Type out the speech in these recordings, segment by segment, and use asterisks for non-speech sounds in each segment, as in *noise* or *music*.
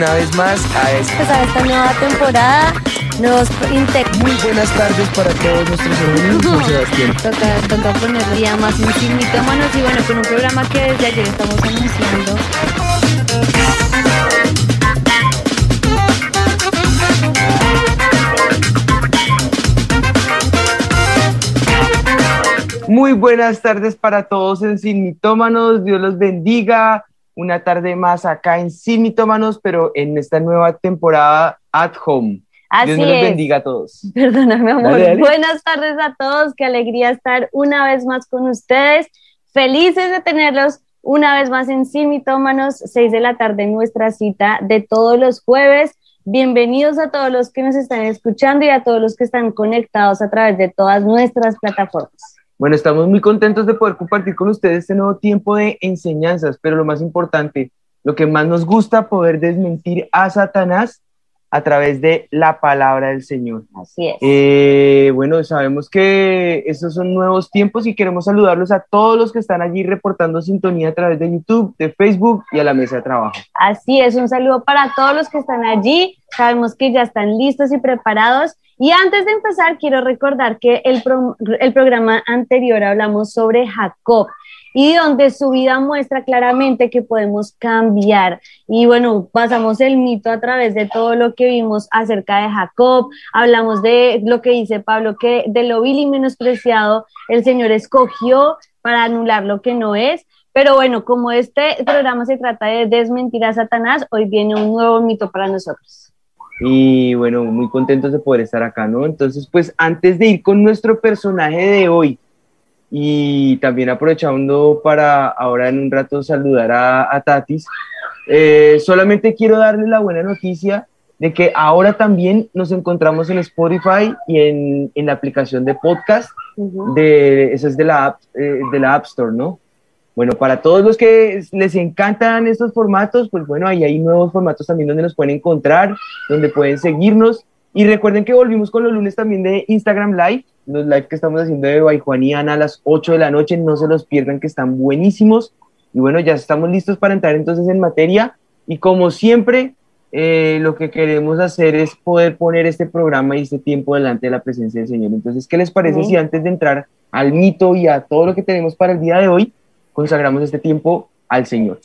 una vez más a esta, pues a esta nueva temporada. Nos Muy buenas tardes para todos nuestros amigos, *laughs* Sebastián. Toca, toca ponerle día más un manos y bueno, con un programa que desde ayer estamos anunciando. Muy buenas tardes para todos en Sin Mitómanos. Dios los bendiga. Una tarde más acá en Sin Mitómanos, pero en esta nueva temporada at home. Así Dios los bendiga a todos. *laughs* Perdóname, amor. Buenas tardes a todos. Qué alegría estar una vez más con ustedes. Felices de tenerlos una vez más en Sin Mitómanos, 6 de la tarde, nuestra cita de todos los jueves. Bienvenidos a todos los que nos están escuchando y a todos los que están conectados a través de todas nuestras plataformas. Bueno, estamos muy contentos de poder compartir con ustedes este nuevo tiempo de enseñanzas, pero lo más importante, lo que más nos gusta, poder desmentir a Satanás a través de la palabra del Señor. Así es. Eh, bueno, sabemos que estos son nuevos tiempos y queremos saludarlos a todos los que están allí reportando sintonía a través de YouTube, de Facebook y a la mesa de trabajo. Así es, un saludo para todos los que están allí. Sabemos que ya están listos y preparados. Y antes de empezar, quiero recordar que el, el programa anterior hablamos sobre Jacob y donde su vida muestra claramente que podemos cambiar. Y bueno, pasamos el mito a través de todo lo que vimos acerca de Jacob, hablamos de lo que dice Pablo, que de lo vil y menospreciado el Señor escogió para anular lo que no es. Pero bueno, como este programa se trata de desmentir a Satanás, hoy viene un nuevo mito para nosotros. Y bueno, muy contentos de poder estar acá, ¿no? Entonces, pues antes de ir con nuestro personaje de hoy, y también aprovechando para ahora en un rato saludar a, Tatis, eh, solamente quiero darle la buena noticia de que ahora también nos encontramos en Spotify y en, en la aplicación de podcast, de, esa es de la, app, eh, de la App Store, ¿no? Bueno, para todos los que les encantan estos formatos, pues bueno, ahí hay nuevos formatos también donde nos pueden encontrar, donde pueden seguirnos. Y recuerden que volvimos con los lunes también de Instagram Live, los live que estamos haciendo de Baijuaniana a las 8 de la noche, no se los pierdan que están buenísimos. Y bueno, ya estamos listos para entrar entonces en materia. Y como siempre, eh, lo que queremos hacer es poder poner este programa y este tiempo delante de la presencia del Señor. Entonces, ¿qué les parece si antes de entrar al mito y a todo lo que tenemos para el día de hoy, consagramos este tiempo al Señor?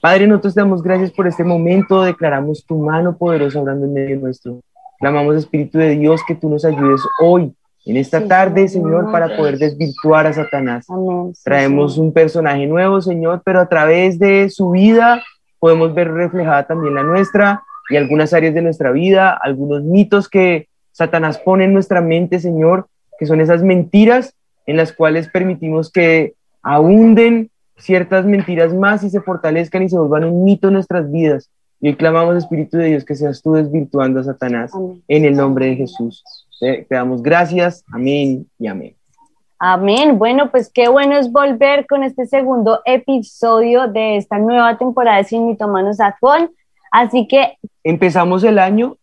Padre, nosotros te damos gracias por este momento, declaramos tu mano poderosa obrando en medio nuestro. Clamamos, Espíritu de Dios, que tú nos ayudes hoy en esta tarde, Señor, para poder desvirtuar a Satanás. Traemos un personaje nuevo, Señor, pero a través de su vida podemos ver reflejada también la nuestra y algunas áreas de nuestra vida, algunos mitos que Satanás pone en nuestra mente, Señor, que son esas mentiras en las cuales permitimos que abunden ciertas mentiras más y se fortalezcan y se vuelvan un mito en nuestras vidas. Y hoy clamamos, Espíritu de Dios, que seas tú desvirtuando a Satanás en el nombre de Jesús. Te, damos gracias. Amén y amén. Amén. Bueno, pues qué bueno es volver con este segundo episodio de esta nueva temporada de Sin Mitomanos Atfón. Así que... Empezamos el año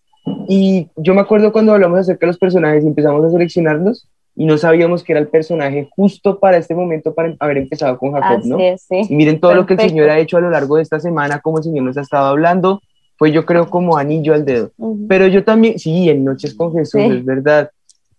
y yo me acuerdo cuando hablamos acerca de los personajes y empezamos a seleccionarlos y no sabíamos que era el personaje justo para este momento para haber empezado con Jacob, ¿no? sí. Y miren todo lo que el Señor ha hecho a lo largo de esta semana, como el Señor nos ha estado hablando, fue yo creo como anillo al dedo. Pero yo también, sí, en Noches con Jesús, es verdad,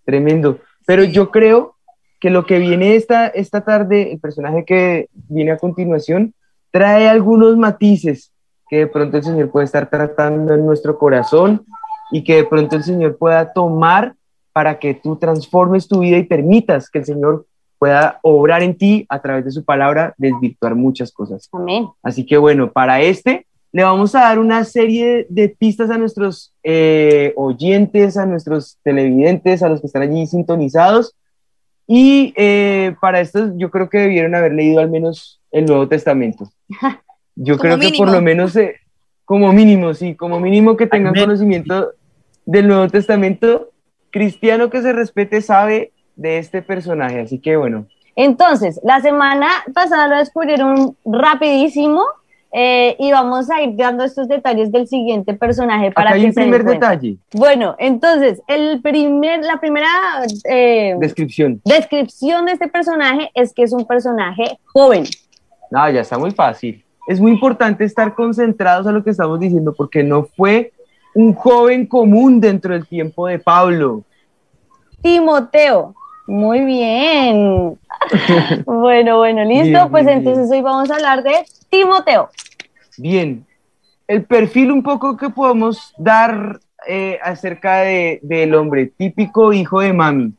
tremendo. Pero yo creo que lo que viene esta, esta tarde, el personaje que viene a continuación, trae algunos matices que de pronto el Señor puede estar tratando en nuestro corazón y que de pronto el Señor pueda tomar para que tú transformes tu vida y permitas que el Señor pueda obrar en ti a través de su palabra, desvirtuar muchas cosas. Amén. Así que bueno, para este le vamos a dar una serie de pistas a nuestros eh, oyentes, a nuestros televidentes, a los que están allí sintonizados. Y eh, para esto yo creo que debieron haber leído al menos el Nuevo Testamento. *laughs* Yo creo que por lo menos, eh, como mínimo, sí, como mínimo que tengan conocimiento del Nuevo Testamento. Cristiano que se respete sabe de este personaje, así que bueno. Entonces, la semana pasada lo descubrieron rapidísimo eh, y vamos a ir dando estos detalles del siguiente personaje para Acá hay que un primer detalle. Bueno, entonces, el primer, la primera eh, descripción. descripción de este personaje es que es un personaje joven. No, ya está muy fácil. es muy importante estar concentrados a lo que estamos diciendo, porque no fue un joven común dentro del tiempo de Pablo. Timoteo, muy bien. *laughs* bueno, bueno, listo. pues entonces hoy vamos a hablar de Timoteo. Bien, el perfil un poco que podemos dar eh, acerca de, del hombre, típico hijo de mami.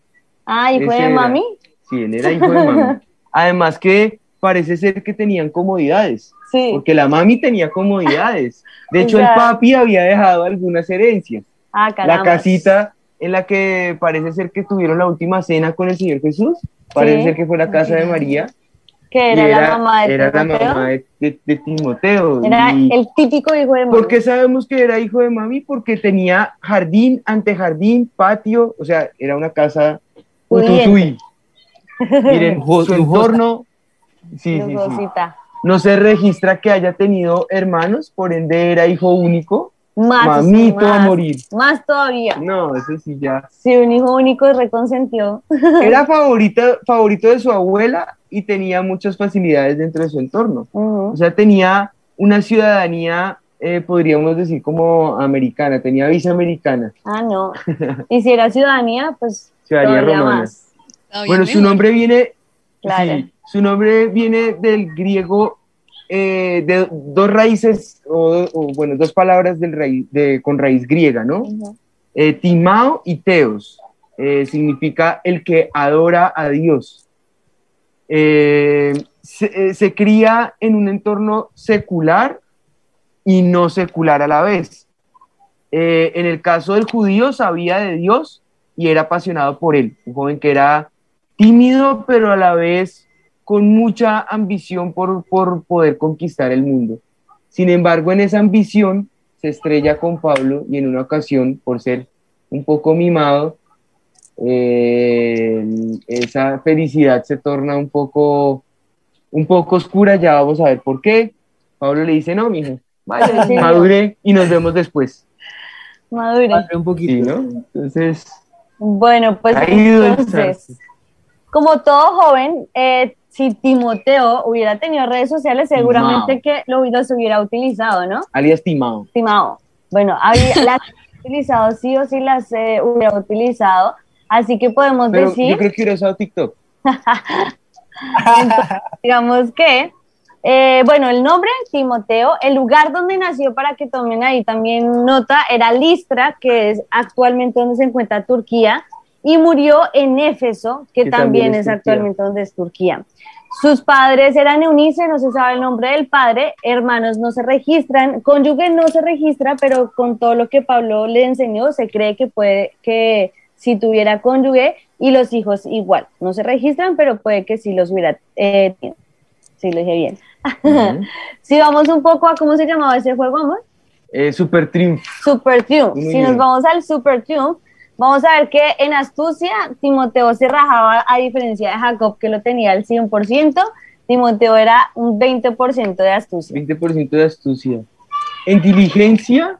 Ah, hijo de mami. Sí, él era hijo de *laughs* mami. Además que parece ser que tenían comodidades. Sí. Porque la mami tenía comodidades. De *laughs* hecho, el papi había dejado algunas herencias. Ah, la casita en la que parece ser que tuvieron la última cena con el Señor Jesús. Parece ser que fue la casa de María. Que era, la mamá de era Timoteo. la mamá de, Timoteo. Era el típico hijo de mami. ¿Por qué sabemos que era hijo de mami? Porque tenía jardín, antejardín, patio, o sea, era una casa Miren, *laughs* su entorno. Sí, sí, sí. No se registra que haya tenido hermanos, por ende era hijo único. Más, Mamito a morir. Más todavía. No, eso sí ya. Sí, un hijo único reconsentió. *laughs* Era favorito, favorito de su abuela y tenía muchas facilidades dentro de su entorno. O sea, tenía una ciudadanía, eh, podríamos decir, como americana, tenía visa americana. Ah, no. *laughs* Y si era ciudadanía, pues ciudadanía romana. Bueno, su nombre viene, su nombre viene del griego eh, de dos raíces, o, bueno, dos palabras del raíz, de, con raíz griega, ¿no? Eh, timao y teos. Eh, significa el que adora a Dios. Se, se, cría en un entorno secular y no secular a la vez. en el caso del judío sabía de Dios y era apasionado por él, un joven que era tímido, pero a la vez con mucha ambición por, poder conquistar el mundo. Sin embargo, en esa ambición se estrella con Pablo y en una ocasión, por ser un poco mimado, eh, esa felicidad se torna un poco, un poco oscura, ya vamos a ver por qué. Pablo le dice, no, mijo, vaya, *laughs* madure y nos vemos después. Madure. un poquito, ¿no? Entonces... Bueno, pues entonces, como todo joven, eh, si Timoteo hubiera tenido redes sociales, seguramente que lo se hubiera utilizado, ¿no? Alias Timao. Timao. Bueno, había, *laughs* las utilizado, sí o sí las eh, hubiera utilizado. Así que podemos decir. Yo creo que hubiera usado TikTok. *laughs* digamos que, eh, bueno, el nombre Timoteo, el lugar donde nació, para que tomen ahí también nota, era Listra, que es actualmente donde se encuentra Turquía, y murió en Éfeso, que, también, es, actualmente donde es Turquía. Sus padres eran Eunice, no se sabe el nombre del padre, hermanos no se registran, cónyuge no se registra, pero con todo lo que Pablo le enseñó, se cree que puede que si tuviera cónyuge y los hijos igual, no se registran, pero puede que sí los hubiera. Eh, sí, lo dije bien. *laughs* si vamos un poco a cómo se llamaba ese juego, amor. Eh, Super Triumph. Super Triumph. si nos vamos al Super Triumph, Vamos a ver que en astucia Timoteo se rajaba a diferencia de Jacob que lo tenía al 100%, Timoteo era un 20% de astucia. 20% de astucia. En diligencia,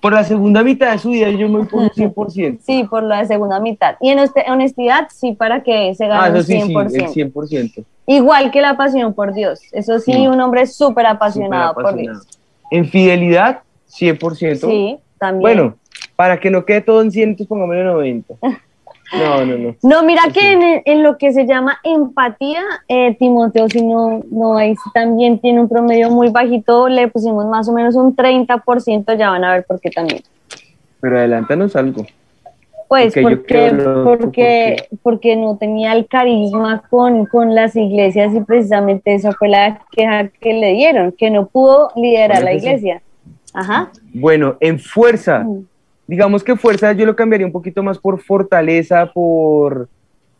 por la segunda mitad de su vida yo me pongo un 100%. Sí, por la segunda mitad. Y en honestidad, sí, para que se gane ah, un 100%. Sí, el 100%. Igual que la pasión por Dios. Eso sí, un hombre súper apasionado, por Dios. En fidelidad, 100%. Sí, también. Bueno, para que no quede todo en 100, entonces pongámosle 90. No, no, no. No, mira que en, lo que se llama empatía, eh, Timoteo, si no, no, ahí también tiene un promedio muy bajito, le pusimos más o menos un 30%, ya van a ver por qué también. Pero adelántanos algo. Pues porque, porque, porque, no tenía el carisma con, con, las iglesias y precisamente esa fue la queja que le dieron, que no pudo liderar la iglesia. Ajá. Bueno, en fuerza, mm digamos que fuerza yo lo cambiaría un poquito más por fortaleza, por...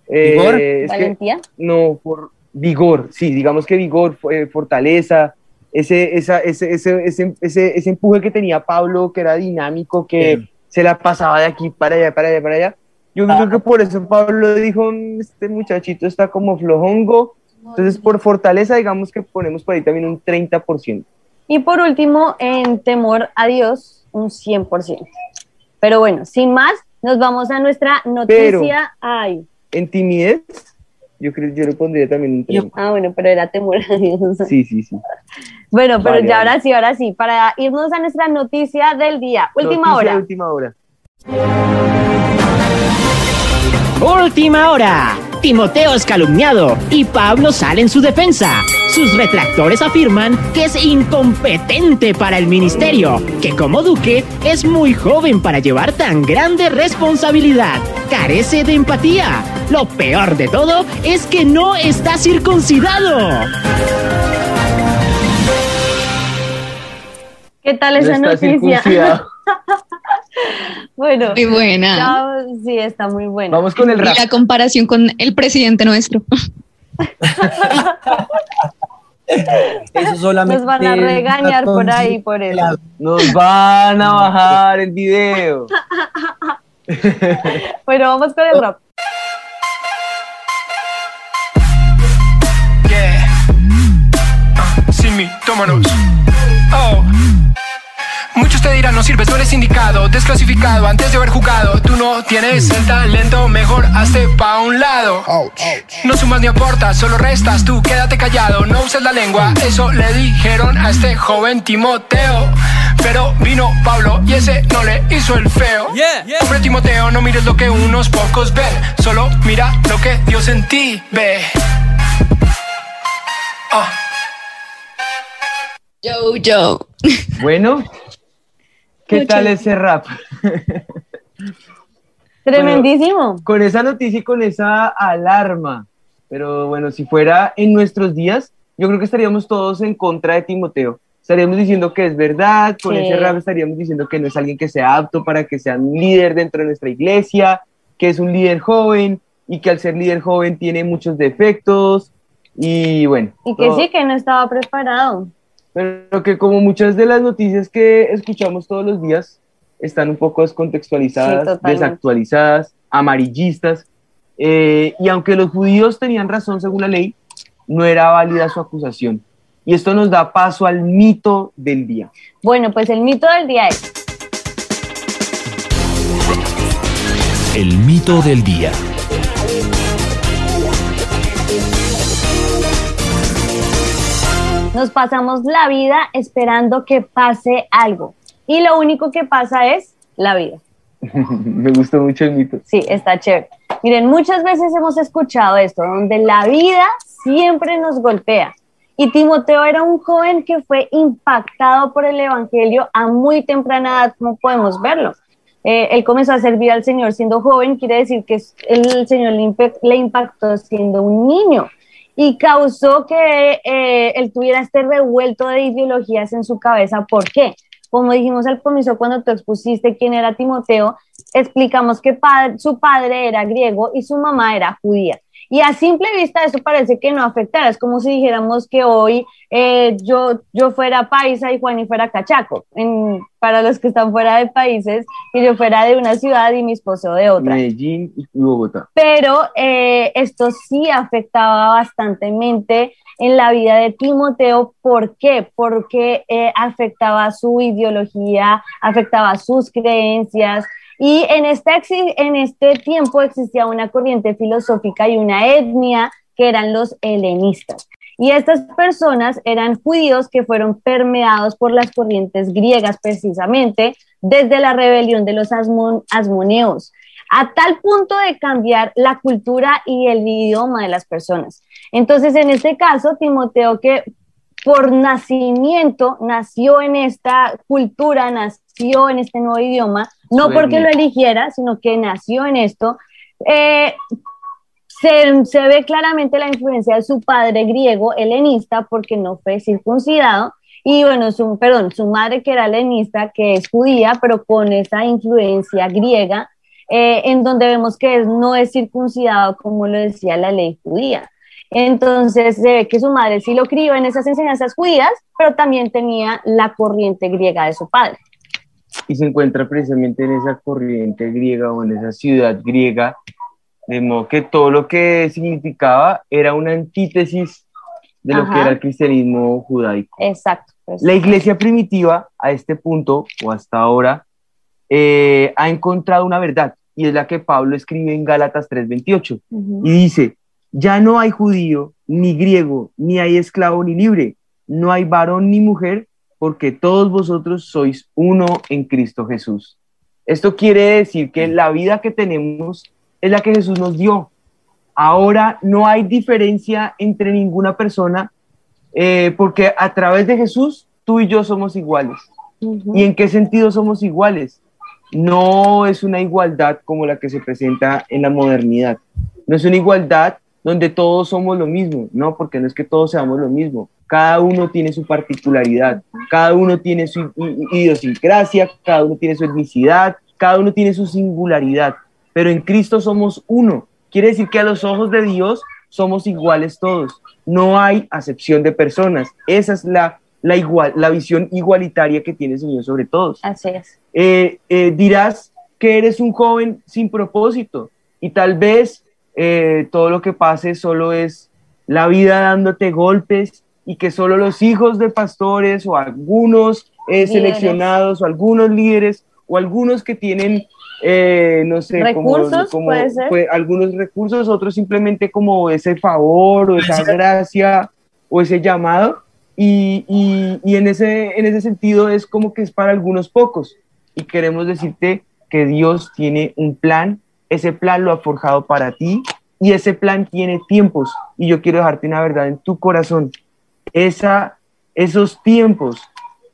Eh, ¿Vigor? ¿Valentía? no, por vigor, sí, digamos que vigor, eh, fortaleza, ese, esa, ese, ese, ese, ese, empuje que tenía Pablo, que era dinámico, que se la pasaba de aquí para allá, para allá, para allá. Yo creo que por eso Pablo dijo, mm, este muchachito está como flojongo, entonces por fortaleza digamos que ponemos por ahí también un 30%. Y por último, en temor a Dios, un 100%. Pero bueno, sin más, nos vamos a nuestra noticia. Ay. En timidez, Yo creo yo le pondría también un tren. Ah, bueno, pero era temor a Dios. Sí, sí, sí. Bueno, pero Vale, ya vale. ahora sí, ahora sí, para irnos a nuestra noticia del día. Última Noticia de hora. Última hora. Última hora. Timoteo es calumniado y Pablo sale en su defensa. Sus retractores afirman que es incompetente para el ministerio, que como duque es muy joven para llevar tan grande responsabilidad, carece de empatía. Lo peor de todo es que no está circuncidado. ¿Qué tal esa noticia? *laughs* *laughs* bueno, Muy buena. ya- sí, está muy buena. Vamos con el Y rap. la comparación con el presidente nuestro. *laughs* Eso solamente Nos van a regañar por ahí por eso. Nos van a bajar el video. *laughs* Bueno, vamos con el rap. Yeah. Ah, tómanos. Oh. Muchos te dirán, no sirves, no eres indicado, desclasificado antes de haber jugado. Tú no tienes el talento, mejor hazte pa' un lado. No sumas ni aportas, solo restas, tú quédate callado, no uses la lengua. Eso le dijeron a este joven Timoteo. Pero vino Pablo y ese no le hizo el feo. Hombre Timoteo, no mires lo que unos pocos ven, solo mira lo que Dios en ti ve. Ah. Yo, yo. *laughs* Bueno, ¿qué tal ese rap? *laughs* Tremendísimo. Con esa noticia y con esa alarma. Pero bueno, si fuera en nuestros días, yo creo que estaríamos todos en contra de Timoteo. Estaríamos diciendo que es verdad, con Sí. ese rap estaríamos diciendo que no es alguien que sea apto para que sea un líder dentro de nuestra iglesia, que es un líder joven y que al ser líder joven tiene muchos defectos. Y bueno, Y que todo- sí, que no estaba preparado. Pero que como muchas de las noticias que escuchamos todos los días están un poco descontextualizadas, desactualizadas, amarillistas, eh, y aunque los judíos tenían razón según la ley, no era válida su acusación. Y esto nos da paso al mito del día. Bueno, pues el mito del día es, El mito del día. Nos pasamos la vida esperando que pase algo. Y lo único que pasa es la vida. *laughs* Me gustó mucho el mito. Sí, está chévere. Miren, muchas veces hemos escuchado esto, donde la vida siempre nos golpea. Y Timoteo era un joven que fue impactado por el Evangelio a muy temprana edad, como podemos verlo. Eh, él comenzó a servir al Señor siendo joven, quiere decir que el Señor le impactó siendo un niño y causó que eh, él tuviera este revuelto de ideologías en su cabeza. ¿Por qué? Como dijimos al comienzo, cuando tú expusiste quién era Timoteo, explicamos que su padre era griego y su mamá era judía. Y a simple vista eso parece que no afectara. Es como si dijéramos que hoy eh, yo, yo fuera paisa y Juan y fuera cachaco. En- para los que están fuera de países, que yo fuera de una ciudad y mi esposo de otra Medellín y Bogotá. pero eh, esto sí afectaba bastantemente en la vida de Timoteo. ¿Por qué? Porque eh, afectaba su ideología, afectaba sus creencias. Y en este, exi- en este tiempo existía una corriente filosófica y una etnia que eran los helenistas. Y estas personas eran judíos que fueron permeados por las corrientes griegas precisamente desde la rebelión de los asmon- asmoneos a tal punto de cambiar la cultura y el idioma de las personas. Entonces, en este caso, Timoteo, que por nacimiento nació en esta cultura, nació en este nuevo idioma, no porque lo eligiera, sino que nació en esto, eh, se, se ve claramente la influencia de su padre griego, helenista, porque no fue circuncidado, y bueno, su, perdón, su madre que era helenista, que es judía, pero con esa influencia griega, eh, en donde vemos que no es circuncidado como lo decía la ley judía. Entonces se ve que su madre sí lo crió en esas enseñanzas judías, pero también tenía la corriente griega de su padre. Y se encuentra precisamente en esa corriente griega o en esa ciudad griega, de modo que todo lo que significaba era una antítesis de lo Ajá. que era el cristianismo judaico. Exacto. pues. La iglesia primitiva, a este punto o hasta ahora, eh, ha encontrado una verdad y es la que Pablo escribe en Gálatas 3:28 Ujú. y dice, ya no hay judío, ni griego, ni hay esclavo, ni libre, no hay varón ni mujer, porque todos vosotros sois uno en Cristo Jesús. Esto quiere decir que la vida que tenemos es la que Jesús nos dio. Ahora no hay diferencia entre ninguna persona, eh, porque a través de Jesús tú y yo somos iguales. ¿Y en qué sentido somos iguales? No es una igualdad como la que se presenta en la modernidad. No es una igualdad donde todos somos lo mismo, no, porque no es que todos seamos lo mismo. Cada uno tiene su particularidad, cada uno tiene su idiosincrasia, cada uno tiene su etnicidad, cada uno tiene su singularidad, pero en Cristo somos uno. Quiere decir que a los ojos de Dios somos iguales todos. No hay acepción de personas. Esa es la, la, igual, la visión igualitaria que tiene el Señor sobre todos. Así es. Eh, eh, dirás que eres un joven sin propósito y tal vez eh, todo lo que pase solo es la vida dándote golpes y que solo los hijos de pastores o algunos eh, seleccionados o algunos líderes o algunos que tienen, eh, no sé, recursos, como, ser. pues, algunos recursos, otros simplemente como ese favor o esa *laughs* gracia o ese llamado. Y, y, y en, ese, en ese sentido es como que es para algunos pocos. Y queremos decirte que Dios tiene un plan ese plan lo ha forjado para ti y ese plan tiene tiempos. Y yo quiero dejarte una verdad en tu corazón. Esa, esos tiempos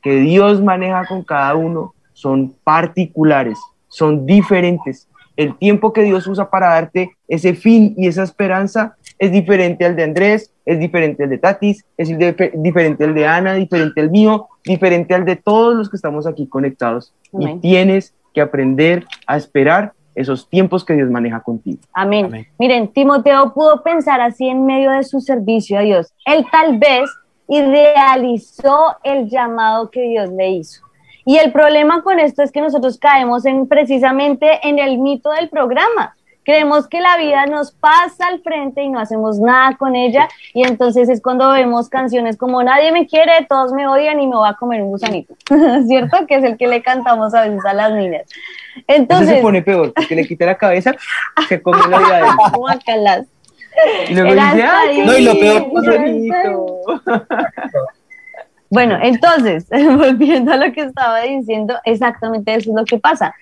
que Dios maneja con cada uno son particulares, son diferentes. El tiempo que Dios usa para darte ese fin y esa esperanza es diferente al de Andrés, es diferente al de Tatis, es diferente al de Ana, diferente al mío, diferente al de todos los que estamos aquí conectados. Y tienes que aprender a esperar esos tiempos que Dios maneja contigo. Amén. Miren, Timoteo pudo pensar así en medio de su servicio a Dios. Él tal vez idealizó el llamado que Dios le hizo. Y el problema con esto es que nosotros caemos en precisamente en el mito del programa. Creemos que la vida nos pasa al frente y no hacemos nada con ella y entonces es cuando vemos canciones como Nadie me quiere, todos me odian y me va a comer un gusanito, *laughs* ¿cierto? Que es el que le cantamos a veces a las niñas. Entonces se pone peor, porque le quita la cabeza, se come la vida de. *laughs* Y luego dice, ¡ay. No, y lo peor-! *laughs* Bueno, entonces, *laughs* volviendo a lo que estaba diciendo, exactamente eso es lo que pasa.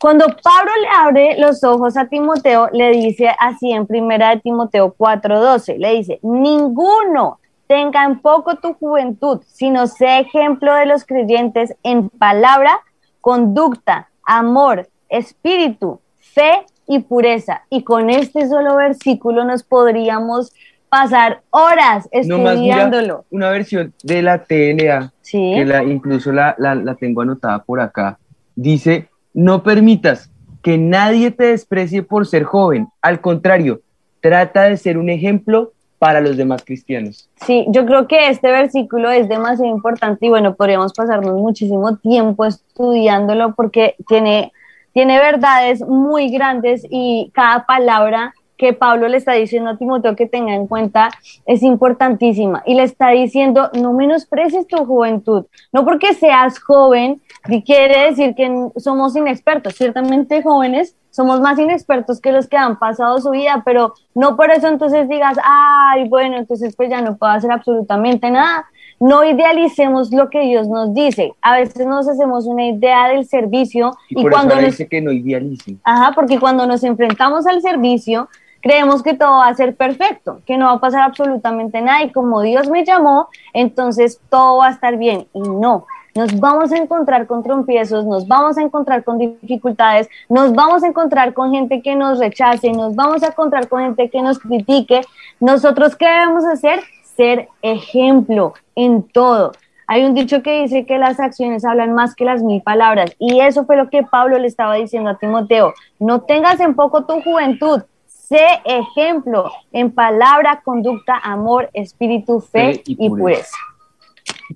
Cuando Pablo le abre los ojos a Timoteo, le dice así en primera de Timoteo 4:12, le dice, ninguno tenga en poco tu juventud, sino sé ejemplo de los creyentes en palabra, conducta, amor, espíritu, fe y pureza. Y con este solo versículo nos podríamos pasar horas estudiándolo. una versión de la TLA, Sí. que la, incluso la, la, la tengo anotada por acá, dice, no permitas que nadie te desprecie por ser joven, al contrario, trata de ser un ejemplo para los demás cristianos. Sí, yo creo que este versículo es demasiado importante y bueno, podríamos pasarnos muchísimo tiempo estudiándolo porque tiene, tiene verdades muy grandes y cada palabra que Pablo le está diciendo a Timoteo que tenga en cuenta es importantísima. Y le está diciendo no menosprecies tu juventud, no porque seas joven quiere decir que somos inexpertos, ciertamente jóvenes somos más inexpertos que los que han pasado su vida, pero no por eso entonces digas, ay, bueno, entonces pues ya no puedo hacer absolutamente nada. No idealicemos lo que Dios nos dice. A veces nos hacemos una idea del servicio Y, y, por cuando eso nos dice que no idealicen. Ajá, porque cuando nos enfrentamos al servicio, creemos que todo va a ser perfecto, que no va a pasar absolutamente nada y como Dios me llamó, entonces todo va a estar bien. Y no, nos vamos a encontrar con trompiezos, nos vamos a encontrar con dificultades, nos vamos a encontrar con gente que nos rechace, nos vamos a encontrar con gente que nos critique. Nosotros, ¿qué debemos hacer? Ser ejemplo en todo. Hay un dicho que dice que las acciones hablan más que las mil palabras y eso fue lo que Pablo le estaba diciendo a Timoteo. No tengas en poco tu juventud, sé ejemplo en palabra, conducta, amor, espíritu, fe, Fe y y, pureza. pureza.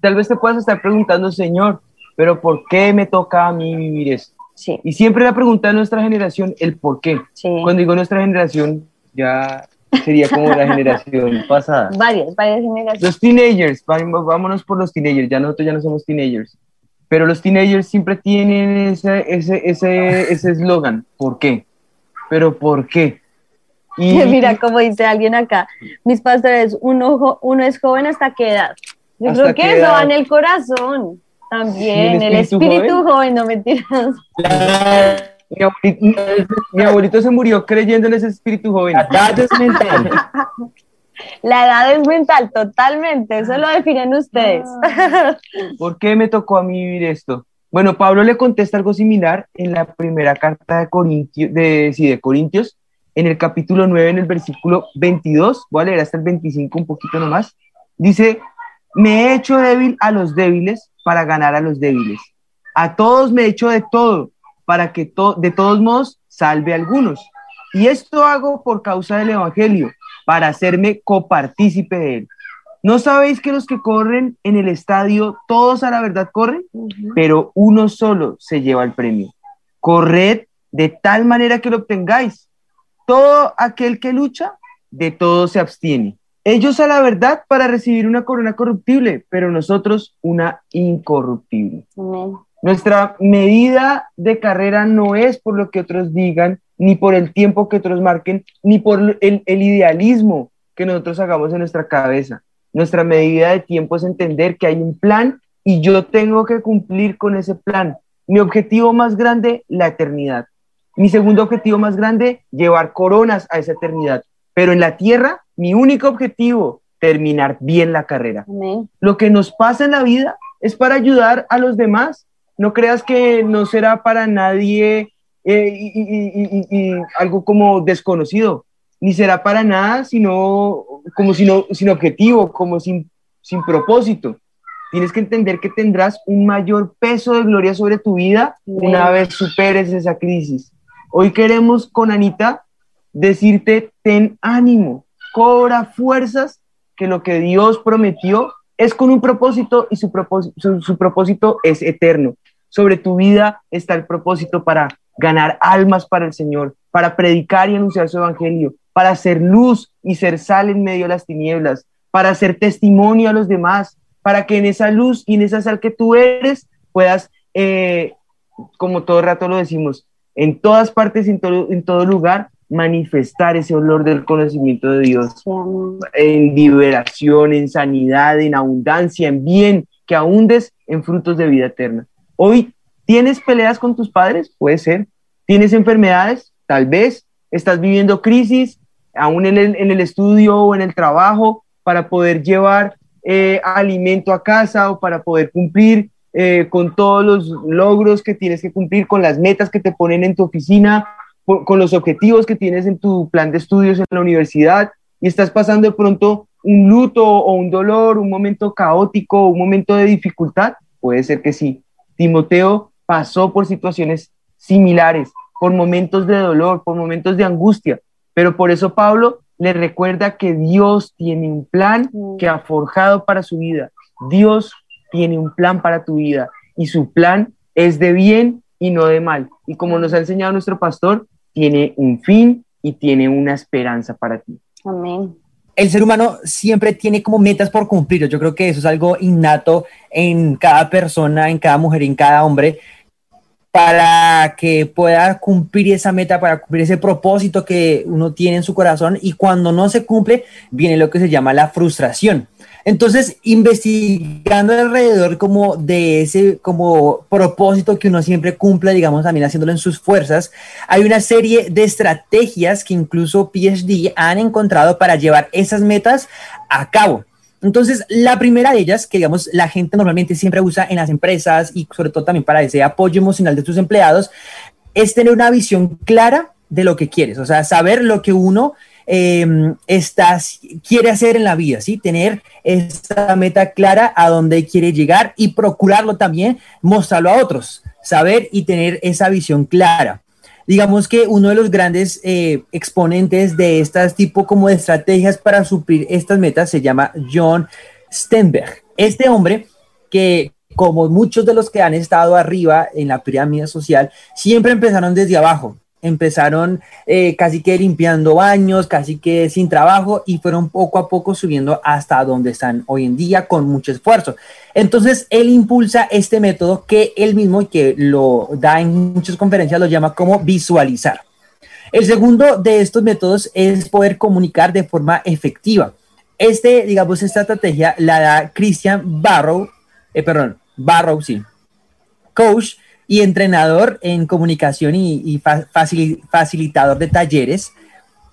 Tal vez te puedas estar preguntando, Señor, pero ¿por qué me toca a mí vivir esto? Sí, Y siempre la pregunta de nuestra generación, el por qué. sí. Cuando digo nuestra generación, ya sería como la *laughs* generación pasada. Varias, varias generaciones. Los teenagers, vámonos por los teenagers, ya nosotros ya no somos teenagers, pero los teenagers siempre tienen ese ese ese ese eslogan, ¿por qué? Pero ¿por qué? Y *laughs* Mira, como dice alguien acá, mis pastores, uno, jo- uno es joven hasta qué edad. Yo ¿Hasta creo qué que eso edad? va en el corazón también, ¿Y el el espíritu espíritu joven, no mentiras. *laughs* mi, abuelito, mi abuelito se murió creyendo en ese espíritu joven. La edad es mental. *laughs* La edad es mental, totalmente, eso lo definen ustedes. ¿Por qué me tocó a mí vivir esto? Bueno, Pablo le contesta algo similar en la primera carta de Corintios, de, sí, de Corintios, en el capítulo 9, en el versículo 22, voy a leer hasta el 25 un poquito nomás, dice, me he hecho débil a los débiles para ganar a los débiles. A todos me he hecho de todo, para que to- de todos modos salve a algunos. Y esto hago por causa del Evangelio, para hacerme copartícipe de él. ¿No sabéis que los que corren en el estadio, todos a la verdad corren? Pero uno solo se lleva el premio. Corred de tal manera que lo obtengáis. Todo aquel que lucha, de todo se abstiene. Ellos a la verdad para recibir una corona corruptible, pero nosotros una incorruptible. Amén. Nuestra medida de carrera no es por lo que otros digan, ni por el tiempo que otros marquen, ni por el, el idealismo que nosotros hagamos en nuestra cabeza. Nuestra medida de tiempo es entender que hay un plan y yo tengo que cumplir con ese plan. Mi objetivo más grande, la eternidad. Mi segundo objetivo más grande, llevar coronas a esa eternidad. Pero en la tierra, mi único objetivo, terminar bien la carrera Amén. lo que nos pasa en la vida es para ayudar a los demás. No creas que no será para nadie eh, y, y- y- y- y algo como desconocido, ni será para nada, sino como sino, sin objetivo, como sin, sin propósito. Tienes que entender que tendrás un mayor peso de gloria sobre tu vida una vez superes esa crisis. Hoy queremos con Anita decirte, ten ánimo, cobra fuerzas, que lo que Dios prometió es con un propósito y su propósito, su, propósito es eterno. Sobre tu vida está el propósito para ganar almas para el Señor, para predicar y anunciar su evangelio, para ser luz y ser sal en medio de las tinieblas, para ser testimonio a los demás, para que en esa luz y en esa sal que tú eres puedas, eh, como todo rato lo decimos, en todas partes, en en todo lugar, manifestar ese olor del conocimiento de Dios en liberación, en sanidad, en abundancia, en bien, que abundes en frutos de vida eterna. Hoy, ¿tienes peleas con tus padres? Puede ser. ¿Tienes enfermedades? Tal vez. ¿Estás viviendo crisis, aún en el, en el estudio o en el trabajo, para poder llevar eh, alimento a casa o para poder cumplir eh, con todos los logros que tienes que cumplir, con las metas que te ponen en tu oficina, con los objetivos que tienes en tu plan de estudios en la universidad y estás pasando de pronto un luto o un dolor, un momento caótico, un momento de dificultad, puede ser que sí. Timoteo pasó por situaciones similares, por momentos de dolor, por momentos de angustia, pero por eso Pablo le recuerda que Dios tiene un plan que ha forjado para su vida. Dios tiene un plan para tu vida y su plan es de bien y no de mal. Y como nos ha enseñado nuestro pastor, tiene un fin y tiene una esperanza para ti. Amén. el ser humano siempre tiene como metas por cumplir. Yo creo que eso es algo innato en cada persona, en cada mujer, en cada hombre, para que pueda cumplir esa meta, para cumplir ese propósito que uno tiene en su corazón. Y cuando no se cumple, viene lo que se llama la frustración. Entonces, investigando alrededor como de ese como propósito que uno siempre cumple, digamos, también haciéndolo en sus fuerzas, hay una serie de estrategias que incluso PhD han encontrado para llevar esas metas a cabo. Entonces, la primera de ellas, que digamos la gente normalmente siempre usa en las empresas y sobre todo también para ese apoyo emocional de tus empleados, es tener una visión clara de lo que quieres, o sea, saber lo que uno eh, estás, quiere hacer en la vida, ¿sí? Tener esa meta clara a dónde quiere llegar y procurarlo también, mostrarlo a otros, saber y tener esa visión clara. Digamos que uno de los grandes eh, exponentes de estas tipo como de estrategias para suplir estas metas se llama John Stenberg. Este hombre que como muchos de los que han estado arriba en la pirámide social, siempre empezaron desde abajo, empezaron eh, casi que limpiando baños, casi que sin trabajo y fueron poco a poco subiendo hasta donde están hoy en día con mucho esfuerzo. Entonces él impulsa este método que él mismo, que lo da en muchas conferencias, lo llama como visualizar. El segundo de estos métodos es poder comunicar de forma efectiva. Este, digamos, esta estrategia la da Christian Barrow, eh, perdón, Barrow, sí, coach y entrenador en comunicación y, facilitador de talleres,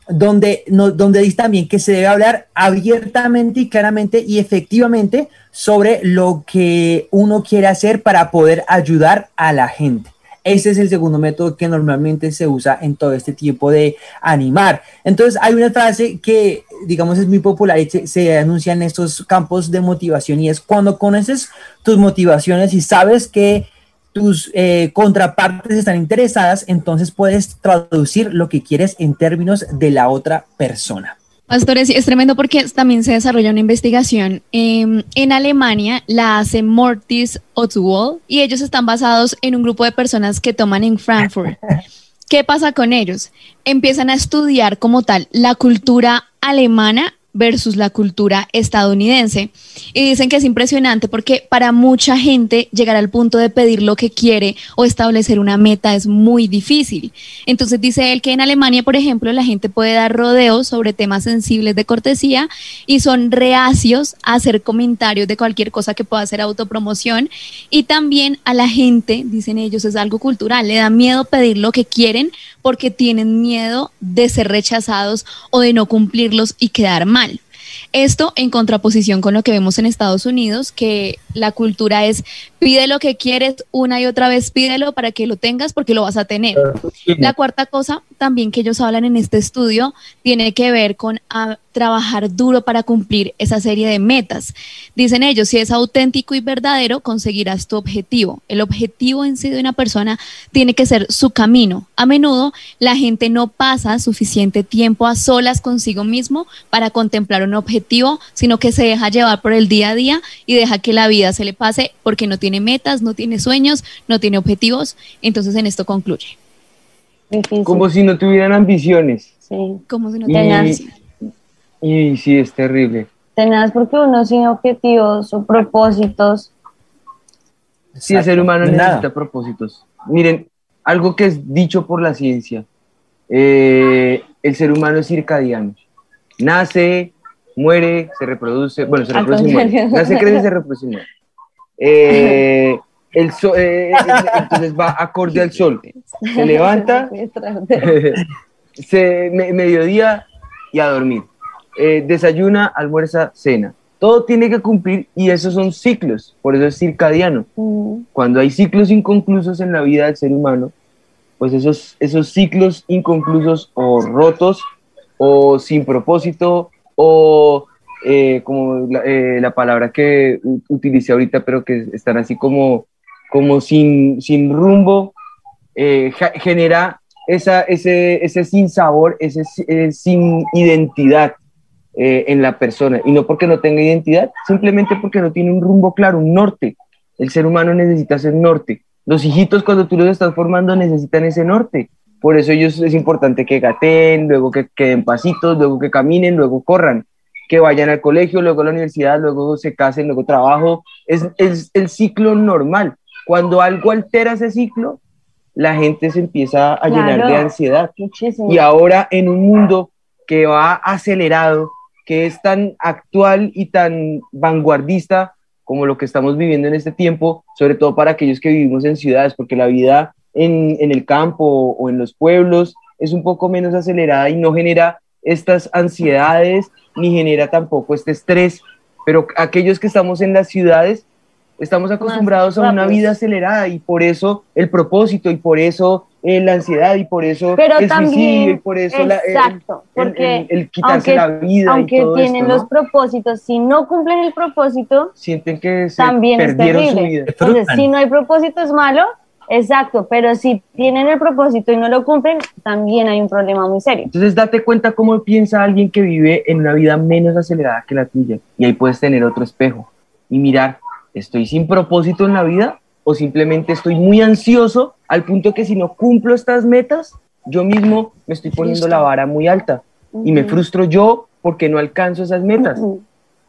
donde, no, donde dice también que se debe hablar abiertamente y claramente y efectivamente sobre lo que uno quiere hacer para poder ayudar a la gente. Ese es el segundo método que normalmente se usa en todo este tipo de animar. Entonces hay una frase que, digamos, es muy popular y se, se anuncia en estos campos de motivación y es cuando conoces tus motivaciones y sabes que tus eh, contrapartes están interesadas, entonces puedes traducir lo que quieres en términos de la otra persona. Pastores, es tremendo porque también se desarrolla una investigación em, en Alemania, la hace Mortis Oswald, y ellos están basados en un grupo de personas que toman en Frankfurt. *laughs* ¿Qué pasa con ellos? Empiezan a estudiar como tal la cultura alemana versus la cultura estadounidense. Y dicen que es impresionante porque para mucha gente llegar al punto de pedir lo que quiere o establecer una meta es muy difícil. Entonces dice él que en Alemania, por ejemplo, la gente puede dar rodeos sobre temas sensibles de cortesía y son reacios a hacer comentarios de cualquier cosa que pueda ser autopromoción. Y también a la gente, dicen ellos, es algo cultural, le da miedo pedir lo que quieren porque tienen miedo de ser rechazados o de no cumplirlos y quedar mal. Esto en contraposición con lo que vemos en Estados Unidos, que la cultura es pide lo que quieres una y otra vez, pídelo para que lo tengas porque lo vas a tener. La cuarta cosa también que ellos hablan en este estudio tiene que ver con ah, trabajar duro para cumplir esa serie de metas. Dicen ellos, si es auténtico y verdadero, conseguirás tu objetivo. El objetivo en sí de una persona tiene que ser su camino. A menudo la gente no pasa suficiente tiempo a solas consigo mismo para contemplar un objetivo, sino que se deja llevar por el día a día y deja que la vida se le pase porque no tiene metas, no tiene sueños, no tiene objetivos. Entonces en esto concluye. Como si no tuvieran ambiciones. Sí. Como si no Tenaz. Y sí, es terrible. Tenaz porque uno sin objetivos o propósitos. Sí, el ser humano nada. necesita propósitos. Miren, algo que es dicho por la ciencia, eh, el ser humano es circadiano. Nace, muere, se reproduce, bueno, se reproduce y muere. Nace, crece, se reproduce y muere. Eh, el so- eh, entonces va acorde al sol. Se levanta, *laughs* *laughs* se, me- mediodía y a dormir. Eh, desayuna, almuerza, cena. Todo tiene que cumplir y esos son ciclos, por eso es circadiano. Mm, Cuando hay ciclos inconclusos en la vida del ser humano, pues esos, esos ciclos inconclusos o rotos o sin propósito o eh, como la, eh, la palabra que utilicé ahorita, pero que están así como, como sin, sin rumbo, eh, genera esa, ese, ese sin sabor, ese si- sin identidad eh, en la persona. Y no porque no tenga identidad, simplemente porque no tiene un rumbo claro, un norte. El ser humano necesita ese norte. Los hijitos cuando tú los estás formando necesitan ese norte. Por eso ellos es importante que gateen, luego que queden pasitos, luego que caminen, luego corran, que vayan al colegio, luego a la universidad, luego se casen, luego trabajo. Es, es el ciclo normal. Cuando algo altera ese ciclo, la gente se empieza a llenar Claro. de ansiedad. muchísimo. Y ahora en un mundo que va acelerado, que es tan actual y tan vanguardista como lo que estamos viviendo en este tiempo, sobre todo para aquellos que vivimos en ciudades, porque la vida en, en el campo o en los pueblos es un poco menos acelerada y no genera estas ansiedades ni genera tampoco este estrés, pero aquellos que estamos en las ciudades estamos acostumbrados a una vida acelerada y por eso el propósito y por eso eh, la ansiedad y por eso Pero el también- suicidio y por eso la- el- Exacto, el, porque el- el quitarse aunque- la vida aunque y todo tienen esto, los ¿no? propósitos, si no cumplen el propósito, sienten que se también es perdieron su terrible. vida. Entonces, si no hay propósito es malo, exacto, pero si tienen el propósito y no lo cumplen, también hay un problema muy serio. Entonces date cuenta cómo piensa alguien que vive en una vida menos acelerada que la tuya. Y ahí puedes tener otro espejo y mirar, ¿estoy sin propósito en la vida? ¿O simplemente estoy muy ansioso al punto que si no cumplo estas metas, yo mismo me estoy poniendo la vara muy alta? Y me frustro yo porque no alcanzo esas metas.